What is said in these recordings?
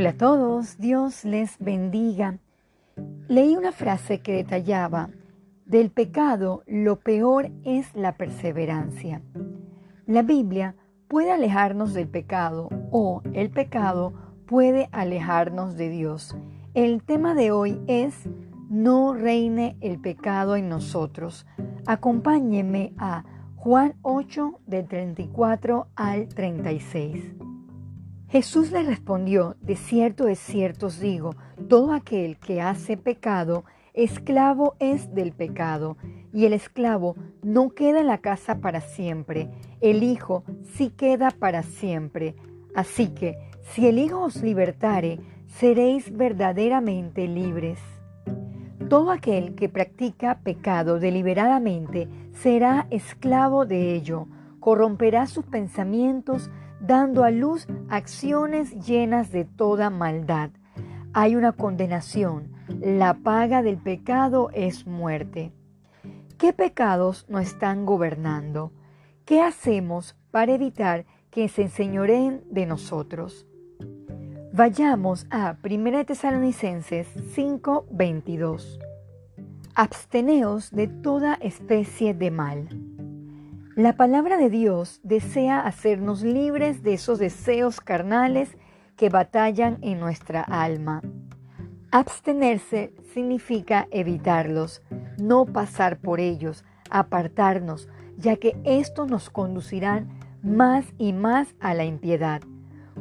Hola a todos, Dios les bendiga. Leí una frase que detallaba, del pecado lo peor es la perseverancia. La Biblia puede alejarnos del pecado o el pecado puede alejarnos de Dios. El tema de hoy es No reine el pecado en nosotros. Acompáñenme a Juan 8 del 34 al 36. Jesús le respondió, de cierto, de cierto os digo, todo aquel que hace pecado, esclavo es del pecado, y el esclavo no queda en la casa para siempre, el Hijo sí queda para siempre. Así que, si el Hijo os libertare, seréis verdaderamente libres. Todo aquel que practica pecado deliberadamente será esclavo de ello, corromperá sus pensamientos, dando a luz acciones llenas de toda maldad. Hay una condenación. La paga del pecado es muerte. ¿Qué pecados nos están gobernando? ¿Qué hacemos para evitar que se enseñoreen de nosotros? Vayamos a 1 Tesalonicenses 5:22. Absteneos de toda especie de mal. La palabra de Dios desea hacernos libres de esos deseos carnales que batallan en nuestra alma. Abstenerse significa evitarlos, no pasar por ellos, apartarnos, ya que estos nos conducirán más y más a la impiedad.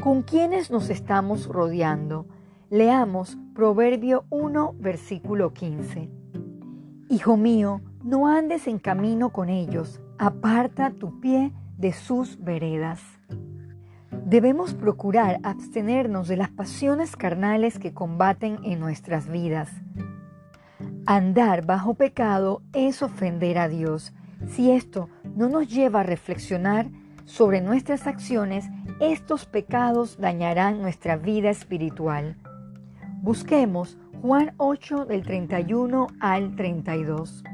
¿Con quiénes nos estamos rodeando? Leamos Proverbio 1, versículo 15. Hijo mío, no andes en camino con ellos, aparta tu pie de sus veredas. Debemos procurar abstenernos de las pasiones carnales que combaten en nuestras vidas. Andar bajo pecado es ofender a Dios. Si esto no nos lleva a reflexionar sobre nuestras acciones, estos pecados dañarán nuestra vida espiritual. Busquemos Juan 8 del 31 al 32.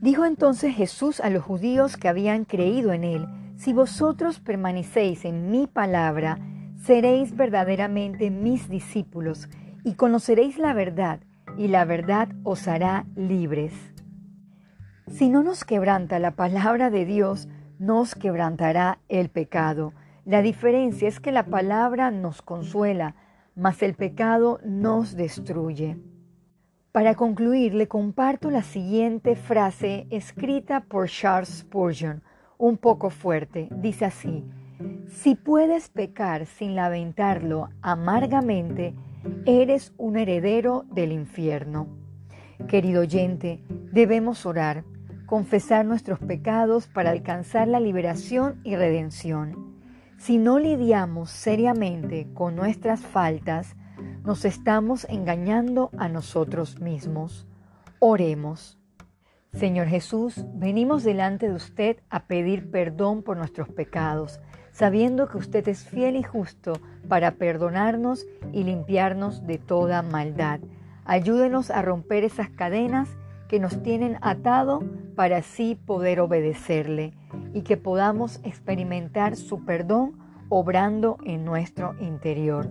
Dijo entonces Jesús a los judíos que habían creído en él, si vosotros permanecéis en mi palabra, seréis verdaderamente mis discípulos y conoceréis la verdad, y la verdad os hará libres. Si no nos quebranta la palabra de Dios, nos quebrantará el pecado. La diferencia es que la palabra nos consuela, mas el pecado nos destruye. Para concluir, le comparto la siguiente frase escrita por Charles Spurgeon, un poco fuerte. Dice así, si puedes pecar sin lamentarlo amargamente, eres un heredero del infierno. Querido oyente, debemos orar, confesar nuestros pecados para alcanzar la liberación y redención. Si no lidiamos seriamente con nuestras faltas, nos estamos engañando a nosotros mismos. Oremos. Señor Jesús, venimos delante de usted a pedir perdón por nuestros pecados, sabiendo que usted es fiel y justo para perdonarnos y limpiarnos de toda maldad. Ayúdenos a romper esas cadenas que nos tienen atado para así poder obedecerle y que podamos experimentar su perdón obrando en nuestro interior.